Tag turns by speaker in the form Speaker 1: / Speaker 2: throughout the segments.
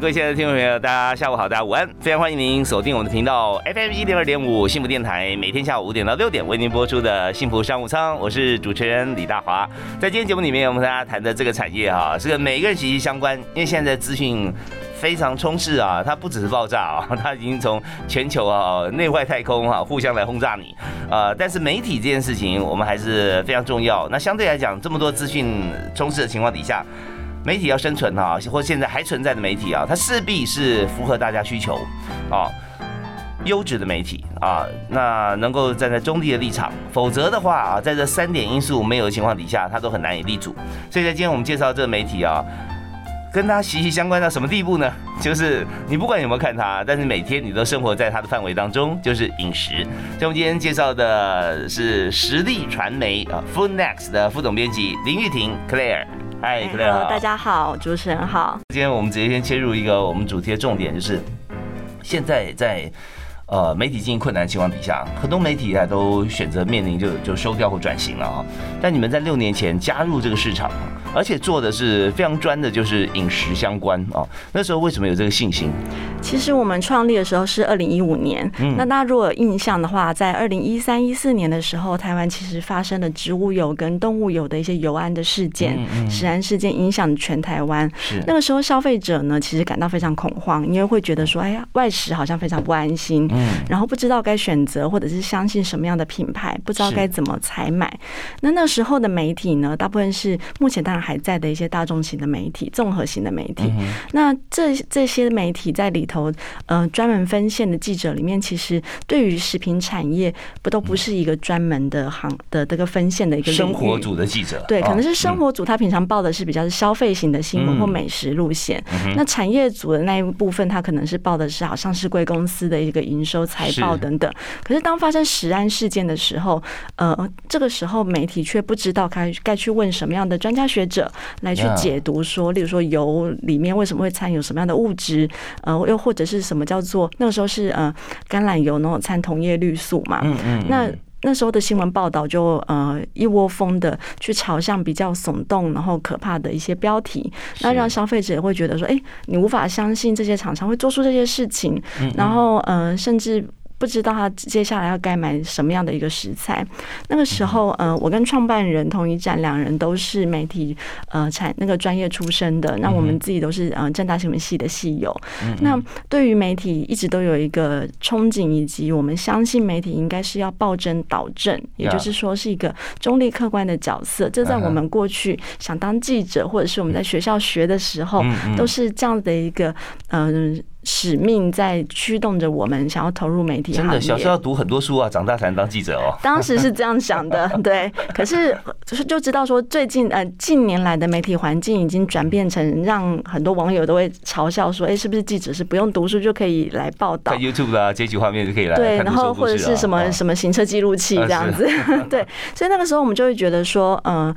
Speaker 1: 各位亲爱的听众朋友，大家下午好，大家午安！非常欢迎您锁定我们的频道 FM 一零二点五幸福电台，每天下午五点到六点为您播出的幸福商务舱，我是主持人李大华。在今天节目里面，我们和大家谈的这个产业哈，是跟每一个人息息相关，因为现在资讯非常充斥啊，它不只是爆炸啊，它已经从全球啊内外太空哈互相来轰炸你啊。但是媒体这件事情，我们还是非常重要。那相对来讲，这么多资讯充斥的情况底下。媒体要生存哈，或现在还存在的媒体啊，它势必是符合大家需求啊，优质的媒体啊，那能够站在中立的立场，否则的话啊，在这三点因素没有的情况底下，它都很难以立足。所以在今天我们介绍这个媒体啊，跟它息息相关到什么地步呢？就是你不管有没有看它，但是每天你都生活在它的范围当中，就是饮食。所以我们今天介绍的是实力传媒啊，Food Next 的副总编辑林玉婷 Claire。
Speaker 2: 嗨，，Hello，，大家好，主持人好。
Speaker 1: 今天我们直接先切入一个我们主题的重点，就是现在在呃媒体经营困难的情况底下，很多媒体啊都选择面临就就收掉或转型了啊。但你们在六年前加入这个市场。而且做的是非常专的，就是饮食相关啊。那时候为什么有这个信心？
Speaker 2: 其实我们创立的时候是二零一五年。嗯，那大家如果有印象的话，在二零一三一四年的时候，台湾其实发生了植物油跟动物油的一些油安的事件，食安事件影响全台湾。
Speaker 1: 是
Speaker 2: 那个时候消费者呢，其实感到非常恐慌，因为会觉得说，哎呀，外食好像非常不安心。嗯，然后不知道该选择或者是相信什么样的品牌，不知道该怎么采买。那那时候的媒体呢，大部分是目前当然。还在的一些大众型的媒体、综合型的媒体，那这这些媒体在里头，呃，专门分线的记者里面，其实对于食品产业不都不是一个专门的行的这个分线的一个
Speaker 1: 生活组的记者，
Speaker 2: 对，可能是生活组，他平常报的是比较是消费型的新闻或美食路线。那产业组的那一部分，他可能是报的是好像是贵公司的一个营收财报等等。可是当发生食安事件的时候，呃，这个时候媒体却不知道该该去问什么样的专家学。者来去解读说，例如说油里面为什么会掺有什么样的物质，呃，又或者是什么叫做那个时候是呃橄榄油那种掺铜叶绿素嘛，嗯嗯，那那时候的新闻报道就呃一窝蜂的去朝向比较耸动然后可怕的一些标题，那让消费者也会觉得说，哎，你无法相信这些厂商会做出这些事情，然后呃甚至。不知道他接下来要该买什么样的一个食材。那个时候，呃，我跟创办人同一站两人都是媒体呃产那个专业出身的。那我们自己都是呃正大新闻系的系友。那对于媒体一直都有一个憧憬，以及我们相信媒体应该是要报真导正，也就是说是一个中立客观的角色。这在我们过去想当记者，或者是我们在学校学的时候，都是这样的一个嗯。使命在驱动着我们想要投入媒体
Speaker 1: 真的，小时候要读很多书啊，长大才能当记者哦。
Speaker 2: 当时是这样想的，对。可是就是就知道说，最近呃近年来的媒体环境已经转变成让很多网友都会嘲笑说，哎，是不是记者是不用读书就可以来报道？
Speaker 1: 看 YouTube 啊，截取画面就可以来。
Speaker 2: 对，然后或者是什么什么行车记录器这样子。对，所以那个时候我们就会觉得说，嗯。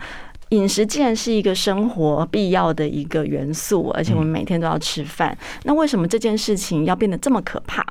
Speaker 2: 饮食既然是一个生活必要的一个元素，而且我们每天都要吃饭，那为什么这件事情要变得这么可怕？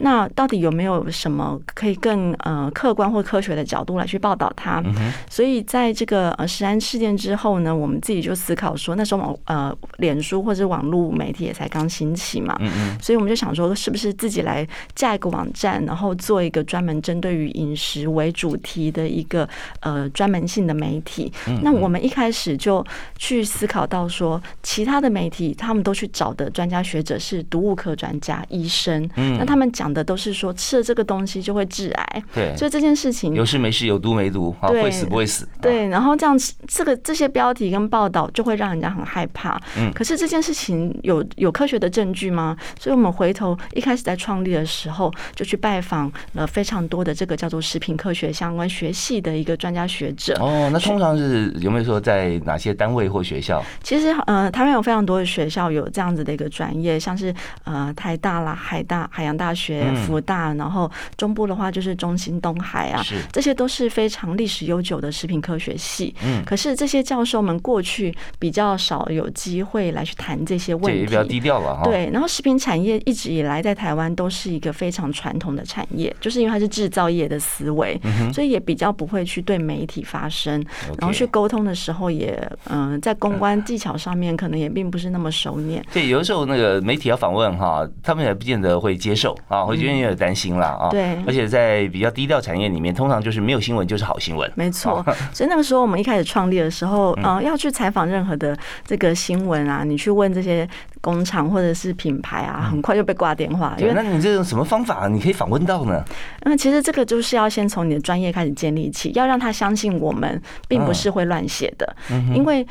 Speaker 2: 那到底有没有什么可以更呃客观或科学的角度来去报道它？所以在这个呃食安事件之后呢，我们自己就思考说，那时候网呃脸书或者网络媒体也才刚兴起嘛，所以我们就想说，是不是自己来架一个网站，然后做一个专门针对于饮食为主题的一个呃专门性的媒体？那我们。一开始就去思考到说，其他的媒体他们都去找的专家学者是毒物科专家、医生，嗯，那他们讲的都是说吃了这个东西就会致癌，
Speaker 1: 对，
Speaker 2: 所以这件事情
Speaker 1: 有事没事，有毒没毒，对，会死不会死，
Speaker 2: 对，然后这样这个这些标题跟报道就会让人家很害怕，嗯，可是这件事情有有科学的证据吗？所以我们回头一开始在创立的时候就去拜访了非常多的这个叫做食品科学相关学系的一个专家学者，
Speaker 1: 哦，那通常是有没有说？说在哪些单位或学校？
Speaker 2: 其实呃，台湾有非常多的学校有这样子的一个专业，像是呃台大啦、海大、海洋大学、福大，然后中部的话就是中兴、东海啊，这些都是非常历史悠久的食品科学系。嗯，可是这些教授们过去比较少有机会来去谈这些问题，
Speaker 1: 也比较低调了哈。
Speaker 2: 对，然后食品产业一直以来在台湾都是一个非常传统的产业，就是因为它是制造业的思维，所以也比较不会去对媒体发声，然后去沟通的时候也嗯，在公关技巧上面可能也并不是那么熟练。
Speaker 1: 对，有的时候那个媒体要访问哈，他们也不见得会接受啊，会觉得有点担心了啊。
Speaker 2: 对，
Speaker 1: 而且在比较低调产业里面，通常就是没有新闻就是好新闻。
Speaker 2: 没错，所以那个时候我们一开始创立的时候，嗯，要去采访任何的这个新闻啊，你去问这些工厂或者是品牌啊，很快就被挂电话。
Speaker 1: 因为那你这种什么方法你可以访问到呢？
Speaker 2: 那其实这个就是要先从你的专业开始建立起，要让他相信我们并不是会乱写的，因为。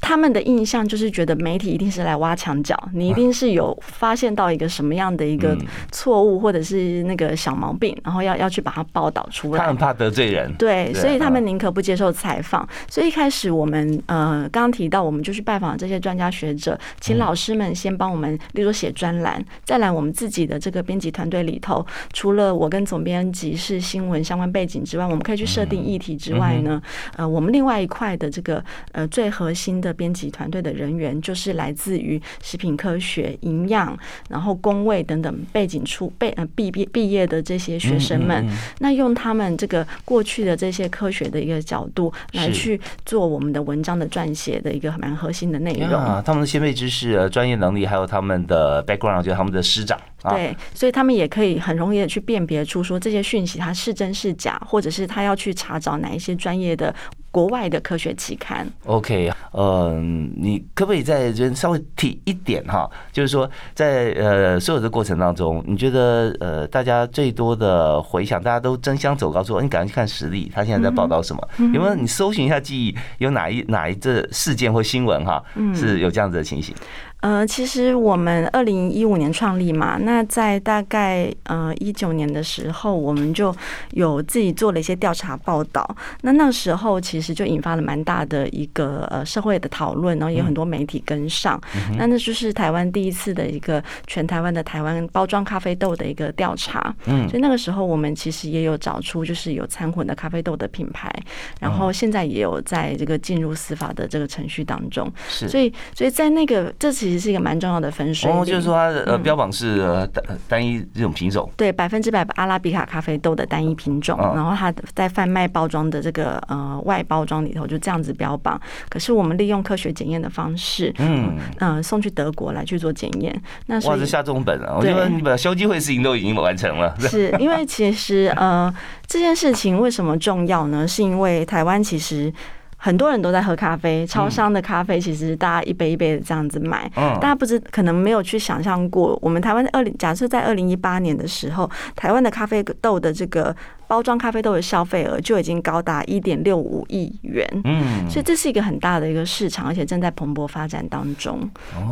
Speaker 2: 他们的印象就是觉得媒体一定是来挖墙脚，你一定是有发现到一个什么样的一个错误或者是那个小毛病，然后要要去把它报道出来。
Speaker 1: 他很怕得罪人，
Speaker 2: 对，所以他们宁可不接受采访。所以一开始我们呃刚刚提到，我们就去拜访这些专家学者，请老师们先帮我们，例如写专栏，再来我们自己的这个编辑团队里头，除了我跟总编辑是新闻相关背景之外，我们可以去设定议题之外呢，呃，我们另外一块的这个呃最核心的。编辑团队的人员就是来自于食品科学、营养，然后工位等等背景出背呃毕毕毕业的这些学生们，那用他们这个过去的这些科学的一个角度来去做我们的文章的撰写的一个蛮核心的内容
Speaker 1: 啊，他们的先辈知识、专业能力，还有他们的 background，就是他们的师长。
Speaker 2: 对，所以他们也可以很容易的去辨别出说这些讯息它是真是假，或者是他要去查找哪一些专业的国外的科学期刊。
Speaker 1: OK，嗯，你可不可以在这边稍微提一点哈？就是说，在呃所有的过程当中，你觉得呃大家最多的回想，大家都争相走高说，你赶快去看实力，他现在在报道什么？有没有你搜寻一下记忆，有哪一哪一这事件或新闻哈，是有这样子的情形？
Speaker 2: 呃，其实我们二零一五年创立嘛，那在大概呃一九年的时候，我们就有自己做了一些调查报道。那那时候其实就引发了蛮大的一个呃社会的讨论，然后也有很多媒体跟上。那那就是台湾第一次的一个全台湾的台湾包装咖啡豆的一个调查。嗯，所以那个时候我们其实也有找出就是有掺混的咖啡豆的品牌，然后现在也有在这个进入司法的这个程序当中。
Speaker 1: 是，
Speaker 2: 所以所以在那个这其其实是一个蛮重要的分水
Speaker 1: 哦，就是说它的呃标榜是单单一这种品种，
Speaker 2: 对，百分之百阿拉比卡咖啡豆的单一品种，然后它在贩卖包装的这个呃外包装里头就这样子标榜。可是我们利用科学检验的方式，嗯嗯，送去德国来去做检验。
Speaker 1: 那哇，是下重本啊！我觉得你把消基会事情都已经完成了，
Speaker 2: 是因为其实呃这件事情为什么重要呢？是因为台湾其实。很多人都在喝咖啡，超商的咖啡其实大家一杯一杯的这样子买，大家不知可能没有去想象过，我们台湾二零假设在二零一八年的时候，台湾的咖啡豆的这个。包装咖啡豆的消费额就已经高达一点六五亿元，嗯，所以这是一个很大的一个市场，而且正在蓬勃发展当中。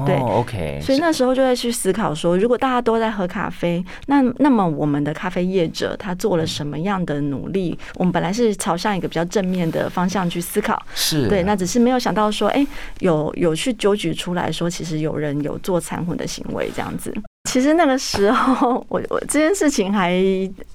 Speaker 1: 对，OK。
Speaker 2: 所以那时候就在去思考说，如果大家都在喝咖啡，那那么我们的咖啡业者他做了什么样的努力？我们本来是朝向一个比较正面的方向去思考，
Speaker 1: 是
Speaker 2: 对，那只是没有想到说，哎，有有去揪举出来说，其实有人有做残混的行为这样子。其实那个时候，我我这件事情还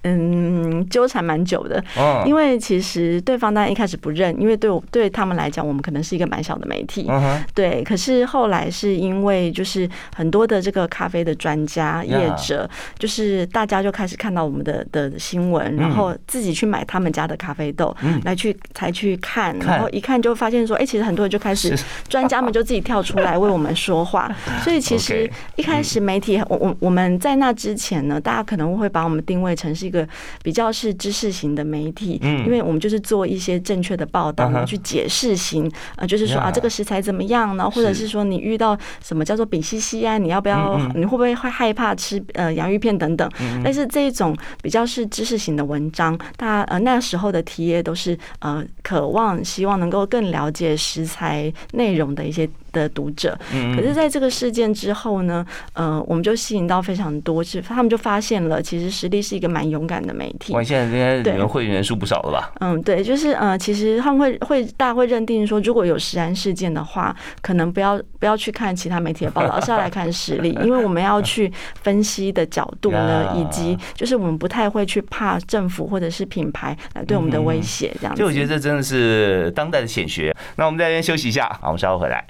Speaker 2: 嗯纠缠蛮久的，因为其实对方当然一开始不认，因为对我对他们来讲，我们可能是一个蛮小的媒体，对。可是后来是因为就是很多的这个咖啡的专家业者，就是大家就开始看到我们的的新闻，然后自己去买他们家的咖啡豆来去才去看，然后一看就发现说，哎，其实很多人就开始 专家们就自己跳出来为我们说话，所以其实 一开始媒体我。我我们在那之前呢，大家可能会把我们定位成是一个比较是知识型的媒体，嗯，因为我们就是做一些正确的报道，去解释型，呃，就是说啊，这个食材怎么样呢？或者是说你遇到什么叫做丙烯酰胺，你要不要？你会不会会害怕吃呃洋芋片等等？但是这一种比较是知识型的文章，大家呃那时候的题也都是呃渴望希望能够更了解食材内容的一些。的读者。可是在这个事件之后呢，呃，我们就吸引到非常多，是他们就发现了，其实实力是一个蛮勇敢的媒体。
Speaker 1: 我，现在应该你们会员人数不少了吧？
Speaker 2: 嗯，对，就是呃，其实他们会会大家会认定说，如果有实案事件的话，可能不要不要去看其他媒体的报道，而是要来看实力，因为我们要去分析的角度呢，以及就是我们不太会去怕政府或者是品牌来对我们的威胁这样子。
Speaker 1: 就我觉得这真的是当代的显学。那我们在这边休息一下，好，我们稍后回来。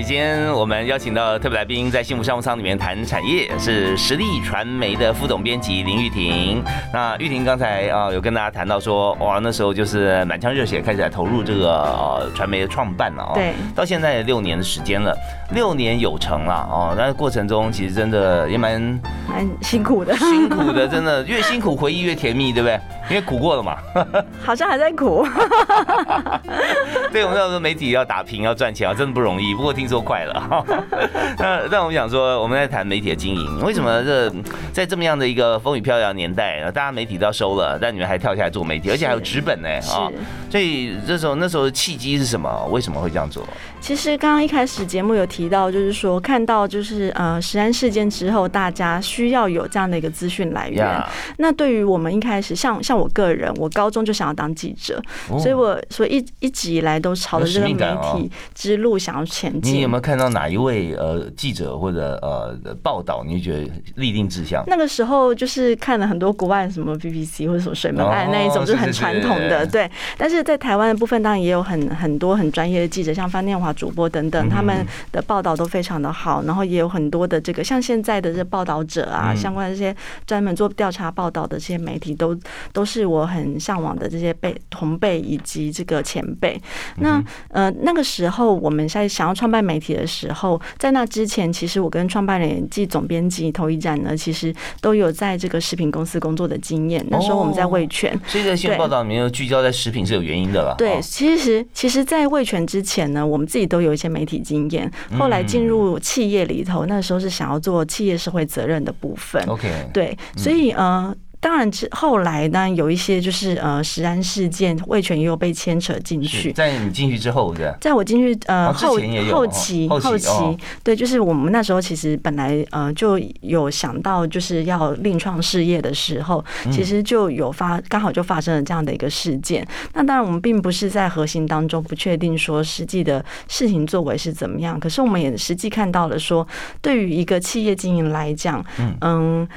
Speaker 1: 今天我们邀请到特别来宾，在幸福商务舱里面谈产业，是实力传媒的副总编辑林玉婷。那玉婷刚才啊有跟大家谈到说，哇，那时候就是满腔热血开始来投入这个呃传媒的创办了哦。
Speaker 2: 对。
Speaker 1: 到现在六年的时间了，六年有成了哦。那过程中其实真的也蛮
Speaker 2: 蛮辛苦的，
Speaker 1: 辛苦的，真的越辛苦回忆越甜蜜，对不对？因为苦过了嘛。
Speaker 2: 好像还在苦。
Speaker 1: 对，我们那时候媒体要打拼要赚钱啊，真的不容易。不过听说。快了，那那我们想说，我们在谈媒体的经营，为什么这在这么样的一个风雨飘摇年代，大家媒体都要收了，但你们还跳下来做媒体，而且还有纸本呢啊！所以这时候那时候契机是什么？为什么会这样做？
Speaker 2: 其实刚刚一开始节目有提到，就是说看到就是呃食安事件之后，大家需要有这样的一个资讯来源。那对于我们一开始，像像我个人，我高中就想要当记者，所以我所以一一直以来都朝着这个媒体之路想要前进。
Speaker 1: 你有没有看到哪一位呃记者或者呃报道，你就觉得立定志向？
Speaker 2: 那个时候就是看了很多国外什么 BBC 或者什么水门案那一种，就是很传统的对。但是在台湾的部分，当然也有很很多很专业的记者，像方念华主播等等，他们的报道都非常的好。然后也有很多的这个像现在的这报道者啊，相关的这些专门做调查报道的这些媒体，都都是我很向往的这些辈同辈以及这个前辈。那呃那个时候我们在想要创办媒体的时候，在那之前，其实我跟创办人暨总编辑头一站呢，其实都有在这个食品公司工作的经验。那时候我们在味全，
Speaker 1: 所以在新闻报道里面聚焦在食品是有原因的了。
Speaker 2: 对，其实其实，在味全之前呢，我们自己都有一些媒体经验。后来进入企业里头，那时候是想要做企业社会责任的部分。
Speaker 1: OK，
Speaker 2: 对，所以呃。当然，之后来呢，有一些就是呃，食安事件，味全也有被牵扯进去。
Speaker 1: 在你进去之后，对，
Speaker 2: 在我进去呃后后期后期，对，就是我们那时候其实本来呃就有想到就是要另创事业的时候，其实就有发刚好就发生了这样的一个事件。那当然，我们并不是在核心当中不确定说实际的事情作为是怎么样，可是我们也实际看到了说，对于一个企业经营来讲，嗯。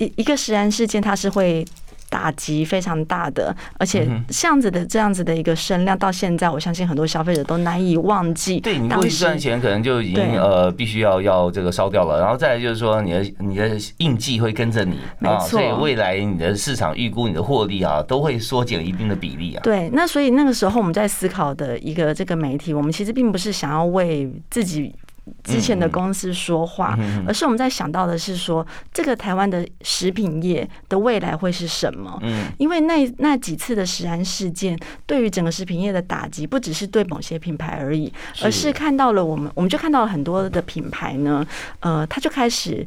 Speaker 2: 一一个食安事件，它是会打击非常大的，而且这样子的这样子的一个声量，到现在我相信很多消费者都难以忘记。
Speaker 1: 对你过去赚钱，可能就已经呃必须要要这个烧掉了，然后再来就是说你的你的印记会跟着你，
Speaker 2: 啊，所
Speaker 1: 以未来你的市场预估你的获利啊，都会缩减一定的比例啊。
Speaker 2: 对，那所以那个时候我们在思考的一个这个媒体，我们其实并不是想要为自己。之前的公司说话，而是我们在想到的是说，这个台湾的食品业的未来会是什么？嗯，因为那那几次的食安事件，对于整个食品业的打击，不只是对某些品牌而已，而是看到了我们，我们就看到了很多的品牌呢，呃，他就开始。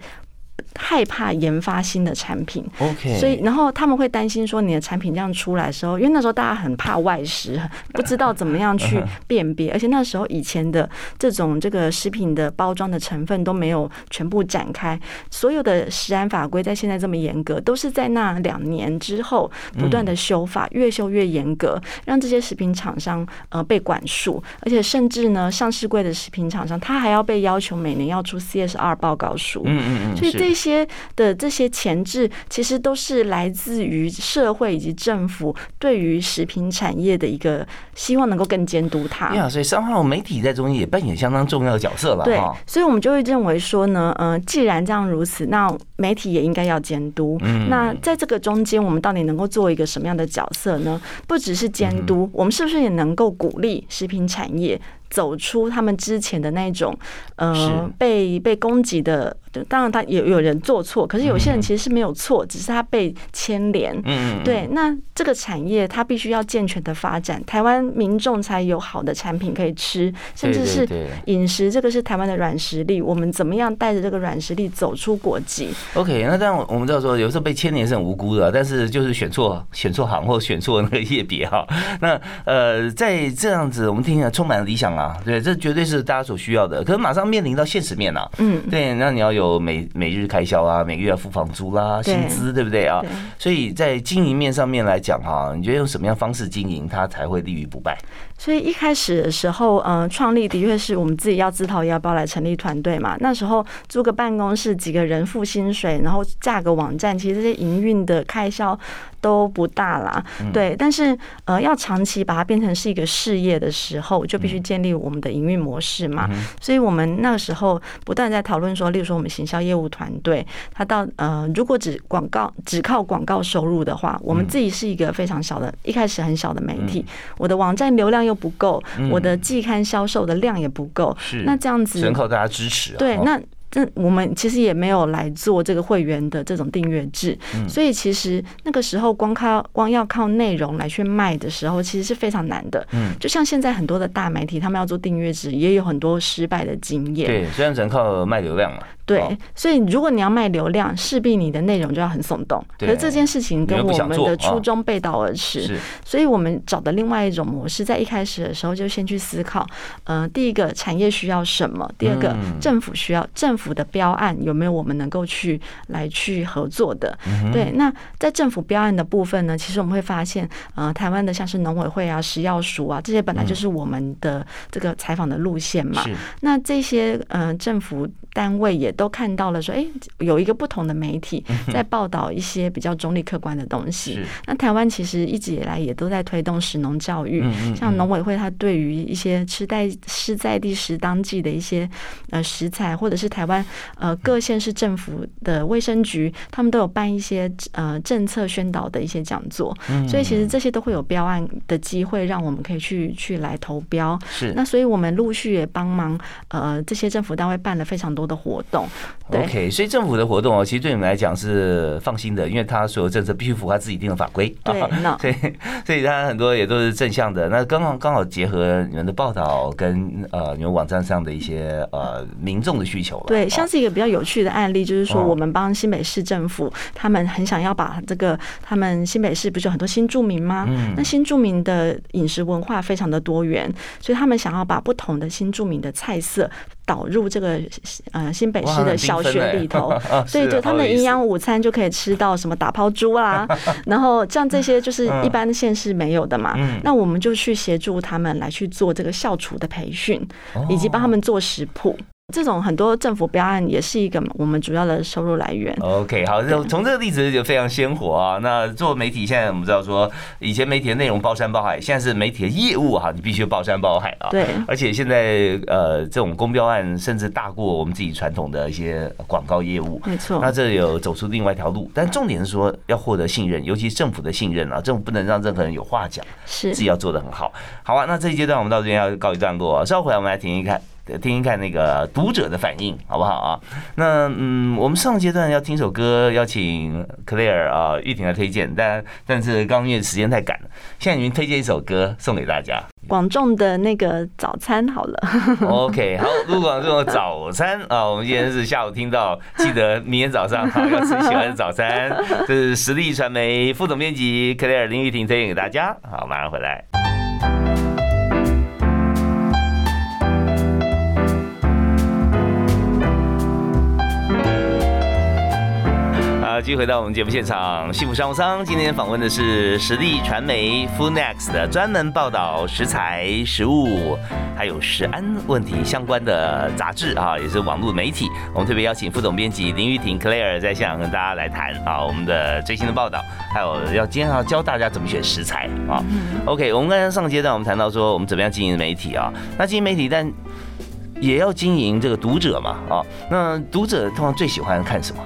Speaker 2: 害怕研发新的产品
Speaker 1: ，OK，
Speaker 2: 所以然后他们会担心说你的产品这样出来的时候，因为那时候大家很怕外食，不知道怎么样去 辨别，而且那时候以前的这种这个食品的包装的成分都没有全部展开，所有的食安法规在现在这么严格，都是在那两年之后不断的修法，越修越严格，让这些食品厂商呃被管束，而且甚至呢上市柜的食品厂商，他还要被要求每年要出 CSR 报告书，
Speaker 1: 嗯嗯嗯，
Speaker 2: 所以这些。的这些前置，其实都是来自于社会以及政府对于食品产业的一个希望，能够更监督它。
Speaker 1: 呀，所以三号媒体在中间也扮演相当重要的角色了。
Speaker 2: 对，所以我们就会认为说呢，嗯，既然这样如此，那媒体也应该要监督。嗯，那在这个中间，我们到底能够做一个什么样的角色呢？不只是监督，我们是不是也能够鼓励食品产业？走出他们之前的那种呃被被攻击的。当然，他有有人做错，可是有些人其实是没有错，只是他被牵连。嗯，对。那这个产业它必须要健全的发展，台湾民众才有好的产品可以吃，甚至是饮食。这个是台湾的软实力，我们怎么样带着这个软实力走出国际
Speaker 1: ？OK，那这样我们知道说，有时候被牵连是很无辜的，但是就是选错选错行或选错那个业别哈。那呃，在这样子，我们听起来充满了理想啊，对，这绝对是大家所需要的。可是马上面临到现实面啊，嗯，对，那你要有。每每日开销啊，每个月要付房租啦，薪资对不对啊？所以在经营面上面来讲哈，你觉得用什么样方式经营，它才会立于不败？
Speaker 2: 所以一开始的时候，嗯，创立的确是我们自己要自掏腰包来成立团队嘛。那时候租个办公室，几个人付薪水，然后架个网站，其实这些营运的开销。都不大啦，对，但是呃，要长期把它变成是一个事业的时候，就必须建立我们的营运模式嘛。所以我们那个时候不断在讨论说，例如说我们行销业务团队，他到呃，如果只广告只靠广告收入的话，我们自己是一个非常小的，一开始很小的媒体，我的网站流量又不够，我的季刊销售的量也不够，
Speaker 1: 是
Speaker 2: 那这样子，
Speaker 1: 只能靠大家支持。
Speaker 2: 对，那。这我们其实也没有来做这个会员的这种订阅制，所以其实那个时候光靠光要靠内容来去卖的时候，其实是非常难的。嗯，就像现在很多的大媒体，他们要做订阅制，也有很多失败的经验。
Speaker 1: 对，虽然只能靠卖流量嘛。
Speaker 2: 对，所以如果你要卖流量，势必你的内容就要很耸动。可是这件事情跟我们的初衷背道而驰，所以我们找的另外一种模式，在一开始的时候就先去思考，呃，第一个产业需要什么，第二个政府需要政府的标案有没有我们能够去来去合作的。对，那在政府标案的部分呢，其实我们会发现，呃，台湾的像是农委会啊、食药署啊，这些本来就是我们的这个采访的路线嘛。那这些呃政府单位也都看到了，说哎，有一个不同的媒体在报道一些比较中立客观的东西。那台湾其实一直以来也都在推动食农教育，像农委会，它对于一些吃在吃在地食当季的一些呃食材，或者是台湾呃各县市政府的卫生局，他们都有办一些呃政策宣导的一些讲座。所以其实这些都会有标案的机会，让我们可以去去来投标。
Speaker 1: 是
Speaker 2: 那所以我们陆续也帮忙呃这些政府单位办了非常多的活动。
Speaker 1: OK，所以政府的活动哦，其实对你们来讲是放心的，因为他所有政策必须符合他自己定的法规。
Speaker 2: 对，
Speaker 1: 所以所以他很多也都是正向的。那刚好刚好结合你们的报道跟呃你们网站上的一些呃民众的需求了。
Speaker 2: 对，像是一个比较有趣的案例，就是说我们帮新北市政府，他们很想要把这个他们新北市不是有很多新住民吗？嗯，那新住民的饮食文化非常的多元，所以他们想要把不同的新住民的菜色。导入这个呃新北市的小学里头，所以就他们的营养午餐就可以吃到什么打抛猪啦，然后像这些就是一般的县市没有的嘛，那我们就去协助他们来去做这个校厨的培训，以及帮他们做食谱。这种很多政府标案也是一个我们主要的收入来源。
Speaker 1: OK，好，就从这个例子就非常鲜活啊。那做媒体，现在我们知道说，以前媒体的内容包山包海，现在是媒体的业务哈，你必须包山包海啊。
Speaker 2: 对。
Speaker 1: 而且现在呃，这种公标案甚至大过我们自己传统的一些广告业务。
Speaker 2: 没错。
Speaker 1: 那这有走出另外一条路，但重点是说要获得信任，尤其是政府的信任啊，政府不能让任何人有话讲，
Speaker 2: 是
Speaker 1: 自己要做的很好。好啊，那这一阶段我们到这边要告一段落，稍后回来我们来听一看。听听看那个读者的反应，好不好啊？那嗯，我们上阶段要听首歌，邀请 Claire 啊玉婷来推荐，但但是刚因为时间太赶了，现在你们推荐一首歌送给大家。
Speaker 2: 广众的那个早餐好了。
Speaker 1: OK，好，录广众的早餐啊，我们今天是下午听到，记得明天早上好要吃喜欢的早餐。这是实力传媒副总编辑 Claire 林玉婷推荐给大家，好，马上回来。啊，继续回到我们节目现场，幸福商务舱今天访问的是实力传媒 Food Next 的专门报道食材、食物还有食安问题相关的杂志啊，也是网络媒体。我们特别邀请副总编辑林玉婷 Claire 在现场跟大家来谈啊，我们的最新的报道，还有要今天要教大家怎么选食材啊。OK，我们刚才上阶段我们谈到说我们怎么样经营媒体啊，那经营媒体但也要经营这个读者嘛啊，那读者通常最喜欢看什么？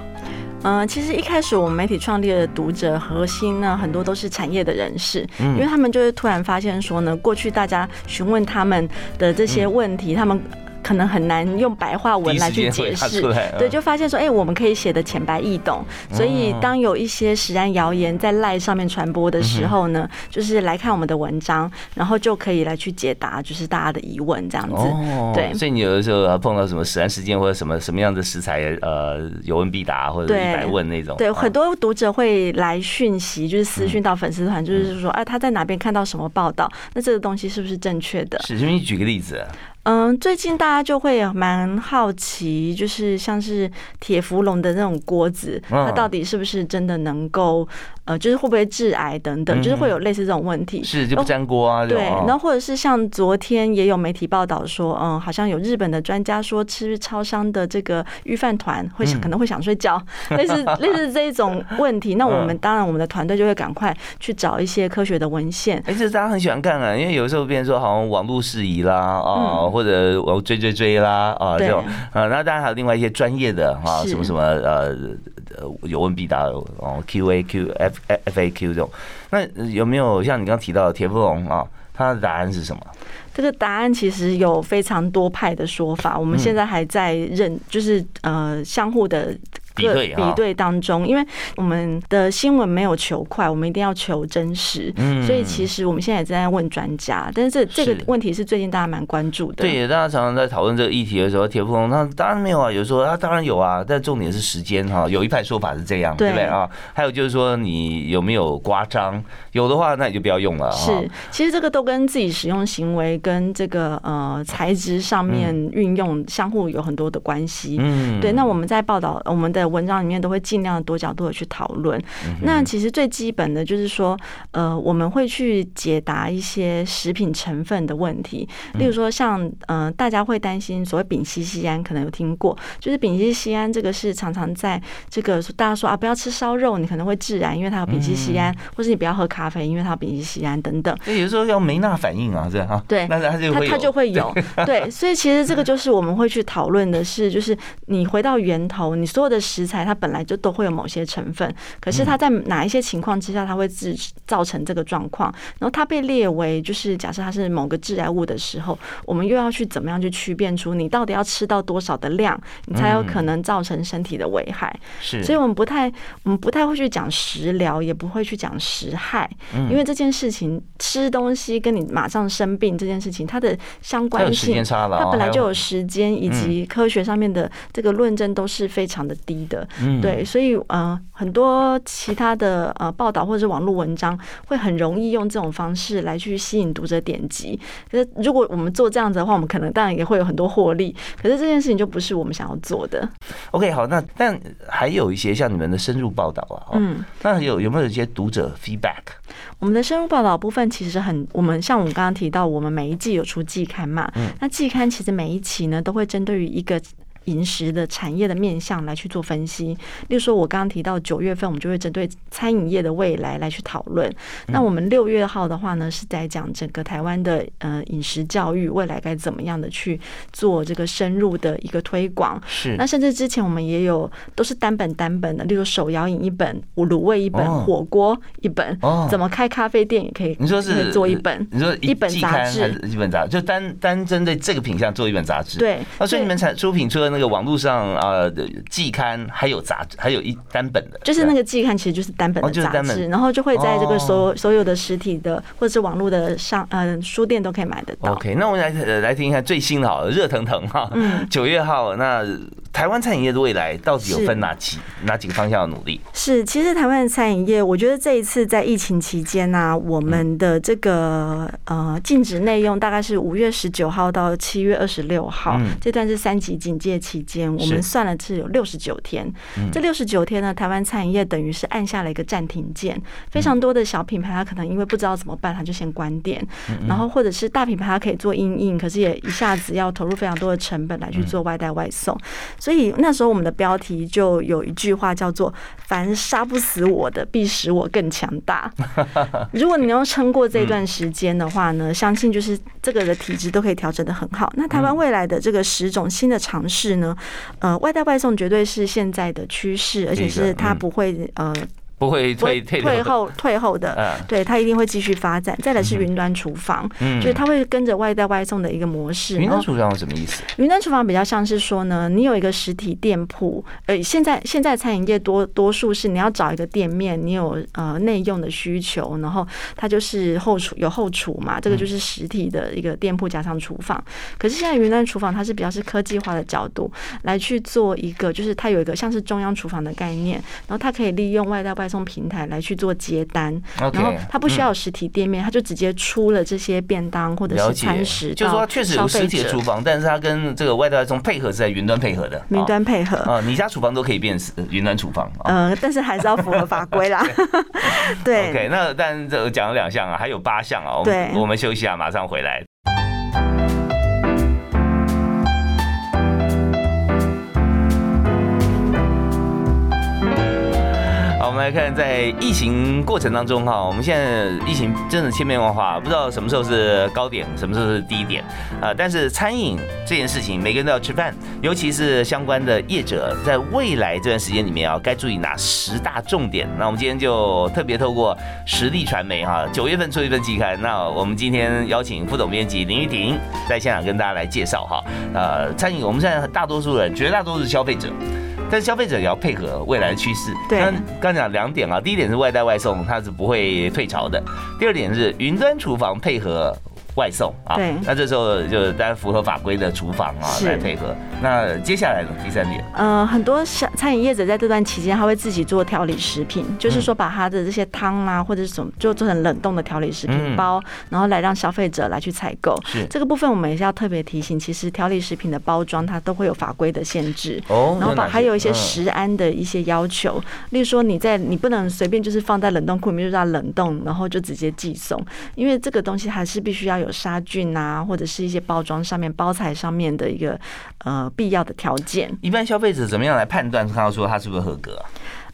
Speaker 2: 嗯，其实一开始我们媒体创立的读者核心呢，很多都是产业的人士，因为他们就是突然发现说呢，过去大家询问他们的这些问题，他们。可能很难用白话文来去解释，对，就发现说，哎，我们可以写的浅白易懂。所以，当有一些实然谣言在赖上面传播的时候呢，就是来看我们的文章，然后就可以来去解答，就是大家的疑问这样子。对，
Speaker 1: 所以你有的时候碰到什么实然事件或者什么什么样的食材，呃，有问必答或者一百问那种。
Speaker 2: 对，很多读者会来讯息，就是私讯到粉丝团，就是说，哎，他在哪边看到什么报道，那这个东西是不是正确的？
Speaker 1: 是，你举个例子。
Speaker 2: 嗯，最近大家就会蛮好奇，就是像是铁氟龙的那种锅子，它到底是不是真的能够，呃，就是会不会致癌等等，就是会有类似这种问题。
Speaker 1: 是就不粘锅啊？
Speaker 2: 对。然后或者是像昨天也有媒体报道说，嗯，好像有日本的专家说吃超商的这个预饭团会可能会想睡觉，类似类似这一种问题。那我们当然我们的团队就会赶快去找一些科学的文献。
Speaker 1: 哎，这大家很喜欢看啊，因为有时候别人说好像网络事宜啦，啊。或者我追追追啦啊这种啊，那当然还有另外一些专业的哈，什么什么呃有问必答哦，Q A Q F F A Q 这种，那有没有像你刚刚提到的铁富龙啊？他的答案是什么？
Speaker 2: 这个答案其实有非常多派的说法，我们现在还在认，就是呃相互的。
Speaker 1: 比对
Speaker 2: 比对当中，因为我们的新闻没有求快，我们一定要求真实。嗯，所以其实我们现在也在问专家，但是这这个问题是最近大家蛮关注的。
Speaker 1: 对，大家常常在讨论这个议题的时候，铁布龙他当然没有啊，有时候他当然有啊，但重点是时间哈。有一派说法是这样，对不对啊？还有就是说你有没有刮张，有的话那你就不要用了。
Speaker 2: 是，其实这个都跟自己使用行为跟这个呃材质上面运用相互有很多的关系。嗯，对。那我们在报道我们的。文章里面都会尽量多角度的去讨论。那其实最基本的就是说，呃，我们会去解答一些食品成分的问题。例如说，像呃，大家会担心所谓丙烯酰胺，可能有听过，就是丙烯酰胺这个是常常在这个大家说啊，不要吃烧肉，你可能会致癌，因为它有丙烯酰胺，或是你不要喝咖啡，因为它有丙烯酰胺等等。
Speaker 1: 所以有时候要没那反应啊，这样哈。
Speaker 2: 对，
Speaker 1: 那它就会
Speaker 2: 它就会有。对，所以其实这个就是我们会去讨论的是，就是你回到源头，你所有的。食材它本来就都会有某些成分，可是它在哪一些情况之下，它会制造成这个状况？然后它被列为就是假设它是某个致癌物的时候，我们又要去怎么样去区辨出你到底要吃到多少的量，你才有可能造成身体的危害？
Speaker 1: 是，
Speaker 2: 所以我们不太我们不太会去讲食疗，也不会去讲食害，因为这件事情吃东西跟你马上生病这件事情，它的相关性它本来就有时间以及科学上面的这个论证都是非常的低。的，对，所以呃，很多其他的呃报道或者是网络文章会很容易用这种方式来去吸引读者点击。可是如果我们做这样子的话，我们可能当然也会有很多获利。可是这件事情就不是我们想要做的。
Speaker 1: OK，好，那但还有一些像你们的深入报道啊，嗯，那有有没有一些读者 feedback？
Speaker 2: 我们的深入报道部分其实很，我们像我们刚刚提到，我们每一季有出季刊嘛，嗯，那季刊其实每一期呢都会针对于一个。饮食的产业的面向来去做分析，例如说，我刚刚提到九月份，我们就会针对餐饮业的未来来去讨论。那我们六月号的话呢，是在讲整个台湾的呃饮食教育未来该怎么样的去做这个深入的一个推广。
Speaker 1: 是。
Speaker 2: 那甚至之前我们也有都是单本单本的，例如手摇饮一本，卤味一本，火锅一本，怎么开咖啡店也可以。
Speaker 1: 你说是
Speaker 2: 做一本？
Speaker 1: 你说
Speaker 2: 一本杂志？
Speaker 1: 一本杂志就单单针对这个品相做一本杂志？
Speaker 2: 对。
Speaker 1: 啊，所以你们产出品出了那。那个网络上啊，季刊还有杂志，还有一单本的，
Speaker 2: 就是那个季刊其实就是单本的杂志，然后就会在这个所所有的实体的或者是网络的上呃书店都可以买得到。
Speaker 1: OK，那我们来来听一下最新的，好了热腾腾哈，九月号那。台湾餐饮业的未来到底有分哪几哪几个方向的努力？
Speaker 2: 是，其实台湾的餐饮业，我觉得这一次在疫情期间呢，我们的这个呃禁止内用大概是五月十九号到七月二十六号，这段是三级警戒期间，我们算了是有六十九天。这六十九天呢，台湾餐饮业等于是按下了一个暂停键，非常多的小品牌，它可能因为不知道怎么办，它就先关店，然后或者是大品牌它可以做应应，可是也一下子要投入非常多的成本来去做外带外送。所以那时候我们的标题就有一句话叫做“凡杀不死我的，必使我更强大”。如果你能撑过这段时间的话呢，相信就是这个的体质都可以调整的很好。那台湾未来的这个十种新的尝试呢，呃，外带外送绝对是现在的趋势，而且是它不会呃。
Speaker 1: 不会退退
Speaker 2: 退后退后的，对它一定会继续发展。再来是云端厨房，就是它会跟着外带外送的一个模式。
Speaker 1: 云端厨房什么意思？
Speaker 2: 云端厨房比较像是说呢，你有一个实体店铺，呃，现在现在餐饮业多多数是你要找一个店面，你有呃内用的需求，然后它就是后厨有后厨嘛，这个就是实体的一个店铺加上厨房。可是现在云端厨房它是比较是科技化的角度来去做一个，就是它有一个像是中央厨房的概念，然后它可以利用外带外送平台来去做接单，然后他不需要实体店面，他就直接出了这些便当或者是餐食。
Speaker 1: 就是说，确实有实体的厨房，但是他跟这个外带送配合是在云端配合的。
Speaker 2: 云端配合
Speaker 1: 啊，你家厨房都可以变云端厨房。
Speaker 2: 呃，但是还是要符合法规啦。对。
Speaker 1: OK，那但这讲了两项啊，还有八项啊。
Speaker 2: 对。
Speaker 1: 我们休息啊，马上回来。们来看，在疫情过程当中哈，我们现在疫情真的千变万化，不知道什么时候是高点，什么时候是低点啊。但是餐饮这件事情，每个人都要吃饭，尤其是相关的业者，在未来这段时间里面啊，该注意哪十大重点？那我们今天就特别透过实力传媒哈，九月份出一份期刊，那我们今天邀请副总编辑林玉婷在现场跟大家来介绍哈。呃，餐饮我们现在大多数人，绝大多数消费者。但消费者也要配合未来的趋势。
Speaker 2: 对，
Speaker 1: 刚刚讲两点啊，第一点是外带外送，它是不会退潮的；第二点是云端厨房配合。外送啊，
Speaker 2: 对，
Speaker 1: 那这时候就当然符合法规的厨房啊来配合。那接下来呢？第三点，
Speaker 2: 呃，很多小餐饮业者在这段期间，他会自己做调理食品，就是说把他的这些汤啊或者什么，就做成冷冻的调理食品包，然后来让消费者来去采购。
Speaker 1: 是
Speaker 2: 这个部分，我们也是要特别提醒，其实调理食品的包装它都会有法规的限制哦，然后把还有一些食安的一些要求，例如说你在你不能随便就是放在冷冻库里面就让冷冻，然后就直接寄送，因为这个东西还是必须要有。杀菌啊，或者是一些包装上面、包材上面的一个呃必要的条件。
Speaker 1: 一般消费者怎么样来判断，看到说它是不是合格？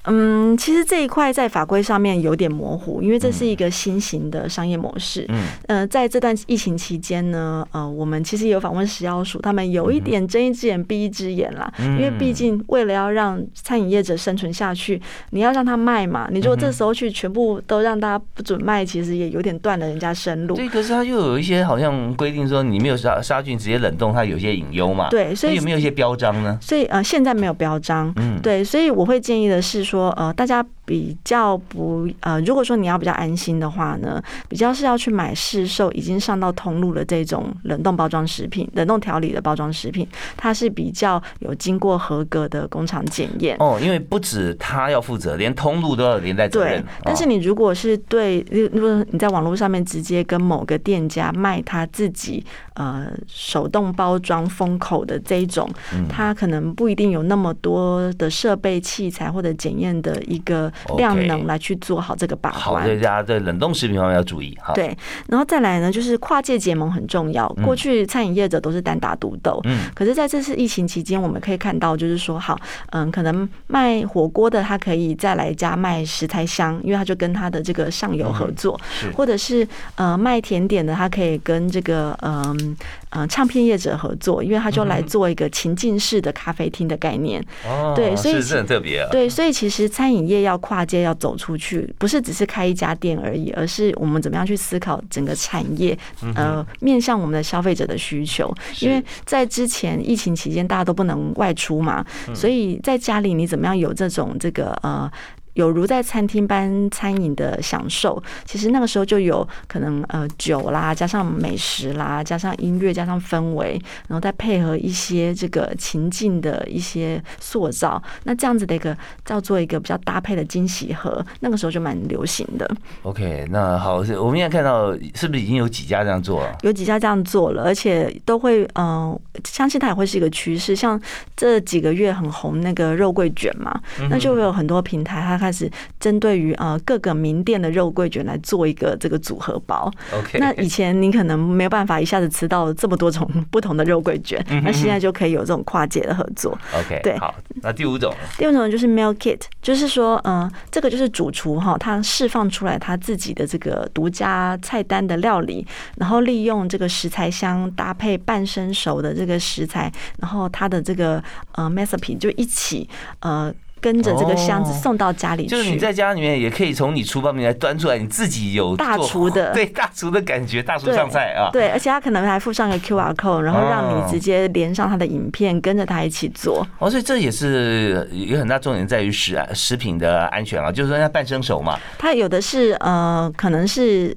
Speaker 2: 嗯，其实这一块在法规上面有点模糊，因为这是一个新型的商业模式。嗯，呃，在这段疫情期间呢，呃，我们其实有访问食药署，他们有一点睁一只眼闭一只眼啦。因为毕竟为了要让餐饮业者生存下去，你要让他卖嘛。你如果这时候去全部都让大家不准卖，其实也有点断了人家生路。
Speaker 1: 对，可是他又有一些好像规定说，你没有杀杀菌直接冷冻，它有些隐忧嘛。
Speaker 2: 对，所以
Speaker 1: 有没有一些标章呢？
Speaker 2: 所以呃，现在没有标章。嗯，对，所以我会建议的是说，说呃，大家。比较不呃，如果说你要比较安心的话呢，比较是要去买市售已经上到通路的这种冷冻包装食品、冷冻调理的包装食品，它是比较有经过合格的工厂检验。
Speaker 1: 哦，因为不止他要负责，连通路都要连带责任。
Speaker 2: 对，但是你如果是对，如果你在网络上面直接跟某个店家卖他自己呃手动包装封口的这一种，他可能不一定有那么多的设备器材或者检验的一个。量能来去做好这个把关。
Speaker 1: 好，大家在冷冻食品方面要注意哈。
Speaker 2: 对，然后再来呢，就是跨界结盟很重要。过去餐饮业者都是单打独斗，嗯，可是在这次疫情期间，我们可以看到，就是说，好，嗯，可能卖火锅的他可以再来家卖食材箱，因为他就跟他的这个上游合作，或者是呃卖甜点的，他可以跟这个嗯嗯唱片业者合作，因为他就来做一个情境式的咖啡厅的概念。
Speaker 1: 哦，对，所以是很特别啊。
Speaker 2: 对，所以其实餐饮业要跨界要走出去，不是只是开一家店而已，而是我们怎么样去思考整个产业，呃，面向我们的消费者的需求。因为在之前疫情期间，大家都不能外出嘛，所以在家里你怎么样有这种这个呃。有如在餐厅般餐饮的享受，其实那个时候就有可能呃酒啦，加上美食啦，加上音乐，加上氛围，然后再配合一些这个情境的一些塑造，那这样子的一个叫做一个比较搭配的惊喜盒，那个时候就蛮流行的。
Speaker 1: OK，那好，我们现在看到是不是已经有几家这样做了？
Speaker 2: 有几家这样做了，而且都会嗯，相信它也会是一个趋势。像这几个月很红那个肉桂卷嘛，那就会有很多平台它。开始针对于呃各个名店的肉桂卷来做一个这个组合包。
Speaker 1: OK，
Speaker 2: 那以前你可能没有办法一下子吃到这么多种 不同的肉桂卷，那现在就可以有这种跨界的合作。
Speaker 1: OK，
Speaker 2: 对，
Speaker 1: 好，那第五种，
Speaker 2: 第五种就是 meal kit，就是说，嗯，这个就是主厨哈，他释放出来他自己的这个独家菜单的料理，然后利用这个食材箱搭配半生熟的这个食材，然后他的这个呃 recipe 就一起呃。跟着这个箱子送到家里去，
Speaker 1: 就是你在家里面也可以从你厨房里面端出来，你自己有
Speaker 2: 大厨的
Speaker 1: 对大厨的感觉，大厨上菜啊，
Speaker 2: 对，而且他可能还附上个 Q R code，然后让你直接连上他的影片，跟着他一起做。
Speaker 1: 哦，所以这也是有很大重点在于食食品的安全啊，就是说要半生熟嘛。
Speaker 2: 他有的是呃，可能是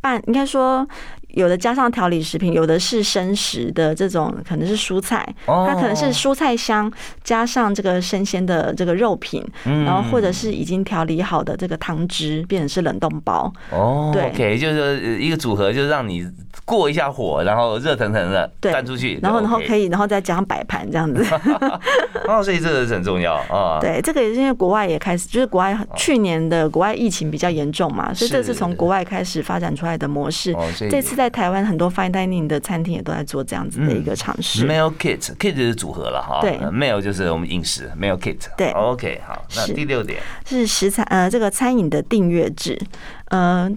Speaker 2: 半，应该说。有的加上调理食品，有的是生食的这种，可能是蔬菜，它可能是蔬菜香加上这个生鲜的这个肉品，然后或者是已经调理好的这个汤汁，变成是冷冻包。
Speaker 1: 哦，对，OK，就是一个组合，就是让你过一下火，然后热腾腾的端出去，
Speaker 2: 然后然后可以，然后再加上摆盘这样子。
Speaker 1: 哦，所以这个是很重要啊。
Speaker 2: 对，这个也是因为国外也开始，就是国外去年的国外疫情比较严重嘛，所以这是从国外开始发展出来的模式。这次在在台湾很多 fine dining 的餐厅也都在做这样子的一个尝试。
Speaker 1: Meal kit，kit 是组合了哈。
Speaker 2: 对
Speaker 1: ，meal 就是我们饮食，meal kit。
Speaker 2: 对
Speaker 1: ，OK，好，那第六点
Speaker 2: 是食材呃，这个餐饮的订阅制，呃。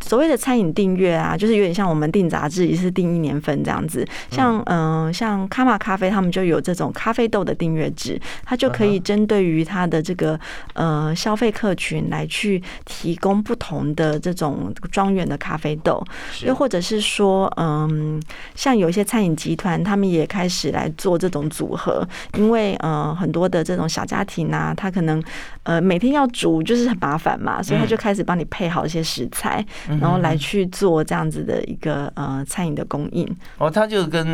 Speaker 2: 所谓的餐饮订阅啊，就是有点像我们订杂志，也是订一年份这样子。像嗯，像卡玛咖啡，他们就有这种咖啡豆的订阅制，它就可以针对于它的这个呃消费客群来去提供不同的这种庄园的咖啡豆。又或者是说，嗯，像有一些餐饮集团，他们也开始来做这种组合，因为呃很多的这种小家庭啊，他可能呃每天要煮就是很麻烦嘛，所以他就开始帮你配好一些食材。然后来去做这样子的一个呃餐饮的供应
Speaker 1: 哦，它就跟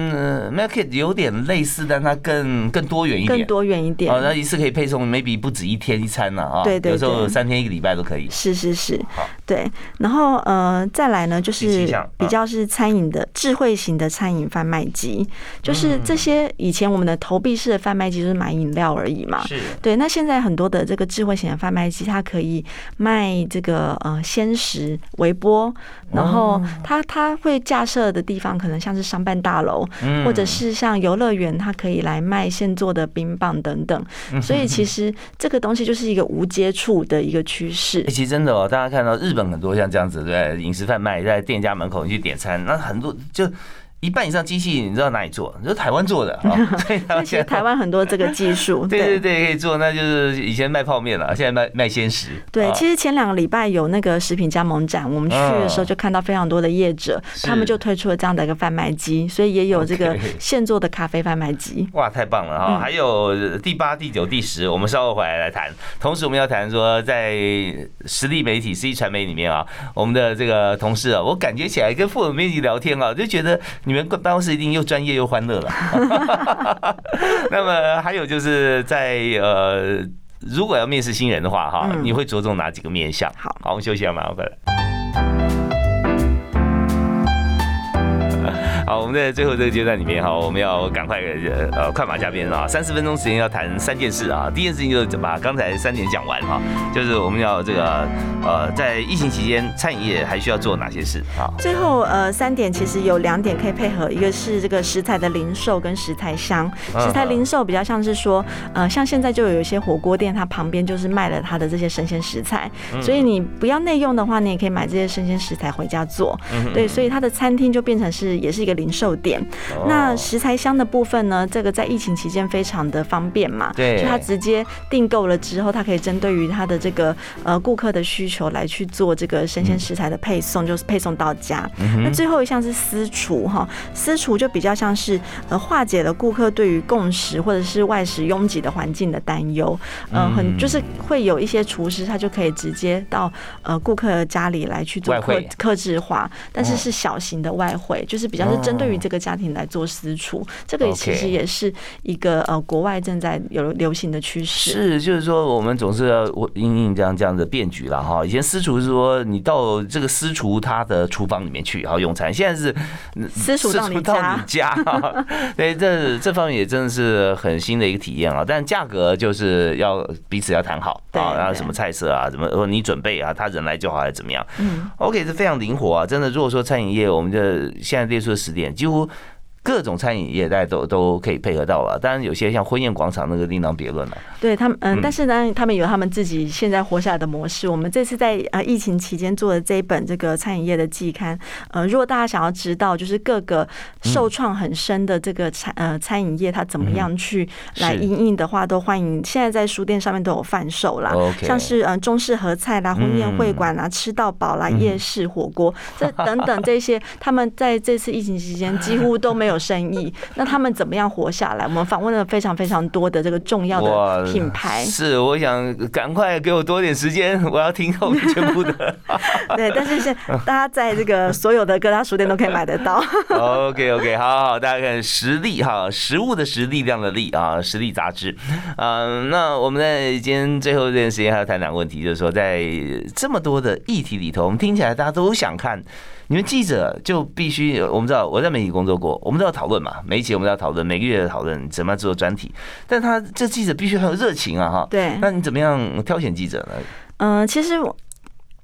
Speaker 1: market 有点类似，但它更更多元一点，
Speaker 2: 更多元一点
Speaker 1: 哦。那一次可以配送，maybe 不止一天一餐了啊，
Speaker 2: 对对，
Speaker 1: 有时候三天一个礼拜都可以。
Speaker 2: 是是是，对。然后呃，再来呢，就是比较是餐饮的智慧型的餐饮贩卖机，就是这些以前我们的投币式的贩卖机就是买饮料而已嘛，
Speaker 1: 是
Speaker 2: 对。那现在很多的这个智慧型的贩卖机，它可以卖这个呃鲜食微波。然后它它会架设的地方可能像是商办大楼，或者是像游乐园，它可以来卖现做的冰棒等等。所以其实这个东西就是一个无接触的一个趋势。
Speaker 1: 其实真的哦，大家看到日本很多像这样子对饮食贩卖在店家门口你去点餐，那很多就。一半以上机器你知道哪里做？你说台湾做的啊？
Speaker 2: 其实台湾很多这个技术，
Speaker 1: 对对对，可以做。那就是以前卖泡面了，现在卖卖鲜食。
Speaker 2: 对，其实前两个礼拜有那个食品加盟展，我们去的时候就看到非常多的业者，他们就推出了这样的一个贩卖机，所以也有这个 现做的咖啡贩卖机。
Speaker 1: 哇，太棒了哈！还有第八、第九、第十，我们稍后回来来谈。同时，我们要谈说，在实力媒体、实力传媒里面啊，我们的这个同事啊，我感觉起来跟副总编辑聊天啊，就觉得。你们办公室一定又专业又欢乐了。那么还有就是在呃，如果要面试新人的话，哈，你会着重哪几个面向？
Speaker 2: 好，
Speaker 1: 好，我们休息一下，马上回来。好，我们在最后这个阶段里面哈，我们要赶快呃快马加鞭啊，三十分钟时间要谈三件事啊。第一件事情就是把刚才三点讲完哈，就是我们要这个呃在疫情期间餐饮业还需要做哪些事啊？
Speaker 2: 最后呃三点其实有两点可以配合，一个是这个食材的零售跟食材箱。食材零售比较像是说呃像现在就有一些火锅店，它旁边就是卖了它的这些生鲜食材，所以你不要内用的话，你也可以买这些生鲜食材回家做。对，所以它的餐厅就变成是也是一个。零售店，那食材箱的部分呢？这个在疫情期间非常的方便嘛，
Speaker 1: 对，
Speaker 2: 就他直接订购了之后，他可以针对于他的这个呃顾客的需求来去做这个生鲜食材的配送，就是配送到家。那最后一项是私厨哈，私厨就比较像是呃化解了顾客对于共食或者是外食拥挤的环境的担忧，嗯，很就是会有一些厨师他就可以直接到呃顾客家里来去做客客制化，但是是小型的外汇，就是比较是。针对于这个家庭来做私厨，这个其实也是一个呃国外正在有流行的趋势。
Speaker 1: 是，就是说我们总是要我应应这样这样的变局了哈。以前私厨是说你到这个私厨他的厨房里面去然后用餐，现在是
Speaker 2: 私厨到你
Speaker 1: 家。对，这这方面也真的是很新的一个体验啊。但价格就是要彼此要谈好啊，然后什么菜色啊，怎么说你准备啊，他人来就好还是怎么样？嗯，OK 是非常灵活啊，真的。如果说餐饮业，我们的现在列出的十点几乎。各种餐饮业大家都都可以配合到了，当然有些像婚宴广场那个另当别论了。
Speaker 2: 对他们，嗯，但是呢，他们有他们自己现在活下来的模式。我们这次在呃疫情期间做的这一本这个餐饮业的季刊，呃，如果大家想要知道就是各个受创很深的这个餐呃餐饮业它怎么样去来应应的话，都欢迎现在在书店上面都有贩售啦。像是嗯中式合菜啦、婚宴会馆啦、吃到饱啦、夜市火锅这等等这些，他们在这次疫情期间几乎都没有。有生意，那他们怎么样活下来？我们访问了非常非常多的这个重要的品牌。
Speaker 1: 是，我想赶快给我多点时间，我要听后面全部的。
Speaker 2: 对，但是是大家在这个所有的各大书店都可以买得到。
Speaker 1: OK OK，好好好，大家看实力哈，食物的实力量的力啊，实力杂志。嗯，那我们在今天最后这段时间还要谈两个问题，就是说在这么多的议题里头，我们听起来大家都想看。你们记者就必须，我们知道我在媒体工作过，我们都要讨论嘛，每一期我们都要讨论，每个月的讨论怎么样做专题，但他这记者必须很有热情啊，哈，
Speaker 2: 对，
Speaker 1: 那你怎么样挑选记者呢？
Speaker 2: 嗯，其实我。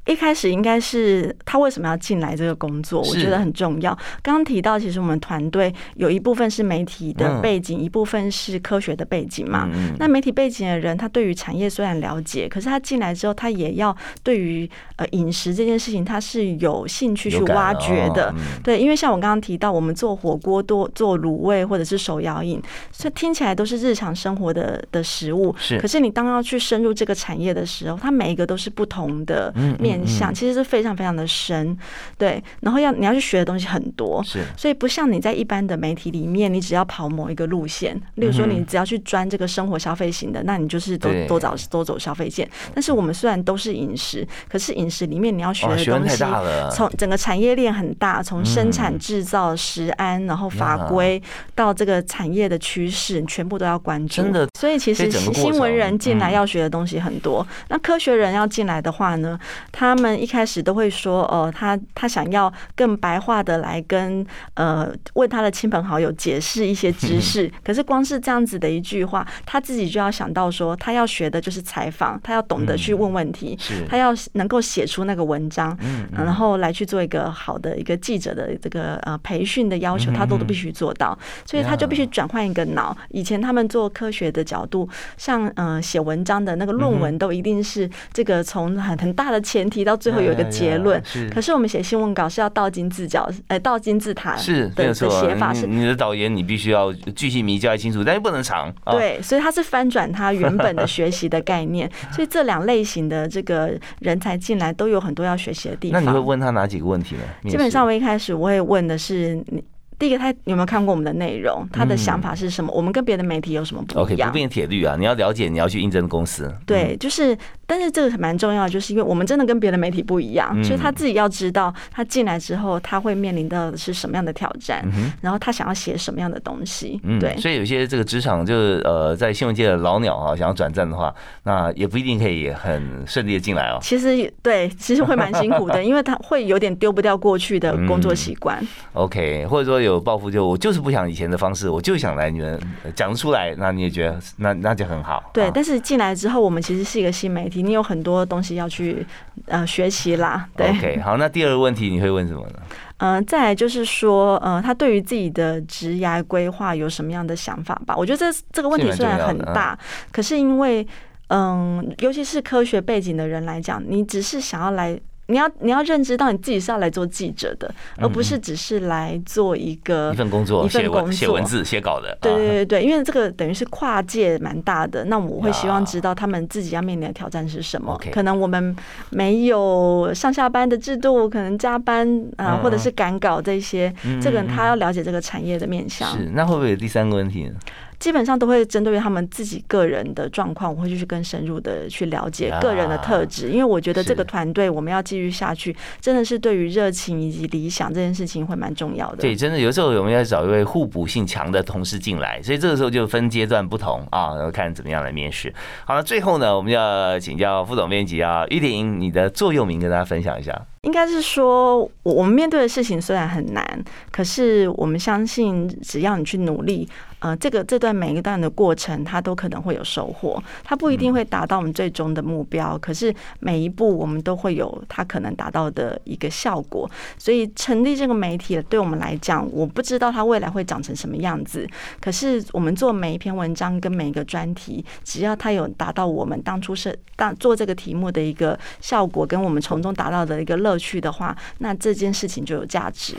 Speaker 2: 一开始应该是他为什么要进来这个工作？我觉得很重要。刚刚提到，其实我们团队有一部分是媒体的背景，一部分是科学的背景嘛。那媒体背景的人，他对于产业虽然了解，可是他进来之后，他也要对于呃饮食这件事情，他是有兴趣去挖掘的。对，因为像我刚刚提到，我们做火锅、多做卤味或者是手摇饮，所以听起来都是日常生活的的食物。
Speaker 1: 是，
Speaker 2: 可是你当要去深入这个产业的时候，它每一个都是不同的面。想其实是非常非常的深，对，然后要你要去学的东西很多，
Speaker 1: 是，
Speaker 2: 所以不像你在一般的媒体里面，你只要跑某一个路线，例如说你只要去钻这个生活消费型的，那你就是都多走多走消费线。但是我们虽然都是饮食，可是饮食里面你要学的东西，从整个产业链很大，从生产制造、食安，然后法规到这个产业的趋势，全部都要关注。
Speaker 1: 真的，
Speaker 2: 所以其实新闻人进来要学的东西很多。那科学人要进来的话呢，他们一开始都会说，哦，他他想要更白话的来跟呃为他的亲朋好友解释一些知识。可是光是这样子的一句话，他自己就要想到说，他要学的就是采访，他要懂得去问问题，他要能够写出那个文章，然后来去做一个好的一个记者的这个呃培训的要求，他都都必须做到。所以他就必须转换一个脑。以前他们做科学的角度，像呃写文章的那个论文，都一定是这个从很很大的前提到最后。有一个结论，可是我们写新闻稿是要倒金字角，哎，倒金字塔
Speaker 1: 是
Speaker 2: 的写法是
Speaker 1: 你的导言，你必须要巨细迷交代清楚，但又不能长。
Speaker 2: 对，所以他是翻转他原本的学习的概念，所以这两类型的这个人才进来都有很多要学习的地
Speaker 1: 方。那你会问他哪几个问题呢？
Speaker 2: 基本上我一开始我会问的是你。第一个，他有没有看过我们的内容？他的想法是什么？我们跟别的媒体有什么不一样？
Speaker 1: 不变铁律啊！你要了解，你要去应征公司。
Speaker 2: 对，就是，但是这个蛮重要，就是因为我们真的跟别的媒体不一样，所以他自己要知道，他进来之后他会面临到的是什么样的挑战，然后他想要写什么样的东西。对，
Speaker 1: 所以有些这个职场就是呃，在新闻界的老鸟啊，想要转战的话，那也不一定可以很顺利的进来哦。
Speaker 2: 其实对，其实会蛮辛苦的，因为他会有点丢不掉过去的工作习惯。
Speaker 1: OK，或者说有。有抱负就我就是不想以前的方式，我就想来你们讲出来，那你也觉得那那就很好。
Speaker 2: 对，但是进来之后，我们其实是一个新媒体，你有很多东西要去呃学习啦。对
Speaker 1: ，OK，好，那第二个问题你会问什么呢？
Speaker 2: 嗯，再来就是说，呃，他对于自己的职业规划有什么样的想法吧？我觉得这这个问题虽然很大，可是因为嗯，尤其是科学背景的人来讲，你只是想要来。你要你要认知到你自己是要来做记者的，而不是只是来做一个
Speaker 1: 一份工作，
Speaker 2: 一份工
Speaker 1: 作写文字写稿的。
Speaker 2: 对对对对，因为这个等于是跨界蛮大的，那我会希望知道他们自己要面临的挑战是什么。可能我们没有上下班的制度，可能加班啊，或者是赶稿这些，这个他要了解这个产业的面向。
Speaker 1: 是，那会不会有第三个问题呢？
Speaker 2: 基本上都会针对于他们自己个人的状况，我会去更深入的去了解个人的特质，因为我觉得这个团队我们要继续下去，真的是对于热情以及理想这件事情会蛮重要的。
Speaker 1: 对，真的有时候我们要找一位互补性强的同事进来，所以这个时候就分阶段不同啊，然后看怎么样来面试。好了，最后呢，我们要请教副总编辑啊，玉婷，你的座右铭跟大家分享一下。
Speaker 2: 应该是说，我们面对的事情虽然很难，可是我们相信，只要你去努力。呃，这个这段每一段的过程，它都可能会有收获。它不一定会达到我们最终的目标，可是每一步我们都会有它可能达到的一个效果。所以成立这个媒体，对我们来讲，我不知道它未来会长成什么样子。可是我们做每一篇文章跟每一个专题，只要它有达到我们当初是当做这个题目的一个效果，跟我们从中达到的一个乐趣的话，那这件事情就有价值。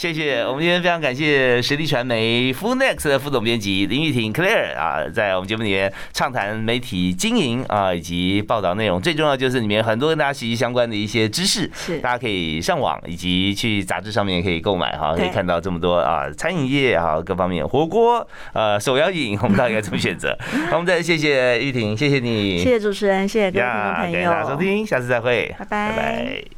Speaker 1: 谢谢，我们今天非常感谢实力传媒 Full Next 的副总。编辑林玉婷 Claire 啊，在我们节目里面畅谈媒体经营啊，以及报道内容。最重要就是里面很多跟大家息息相关的一些知识，
Speaker 2: 是
Speaker 1: 大家可以上网以及去杂志上面可以购买哈，可以看到这么多啊，餐饮业啊各方面火锅呃手摇饮，我们到底该怎么选择？好，我们再谢谢玉婷，谢谢你，
Speaker 2: 谢谢主持人，谢谢各位听众朋友，
Speaker 1: 感谢大家收听，下次再会拜，
Speaker 2: 拜拜。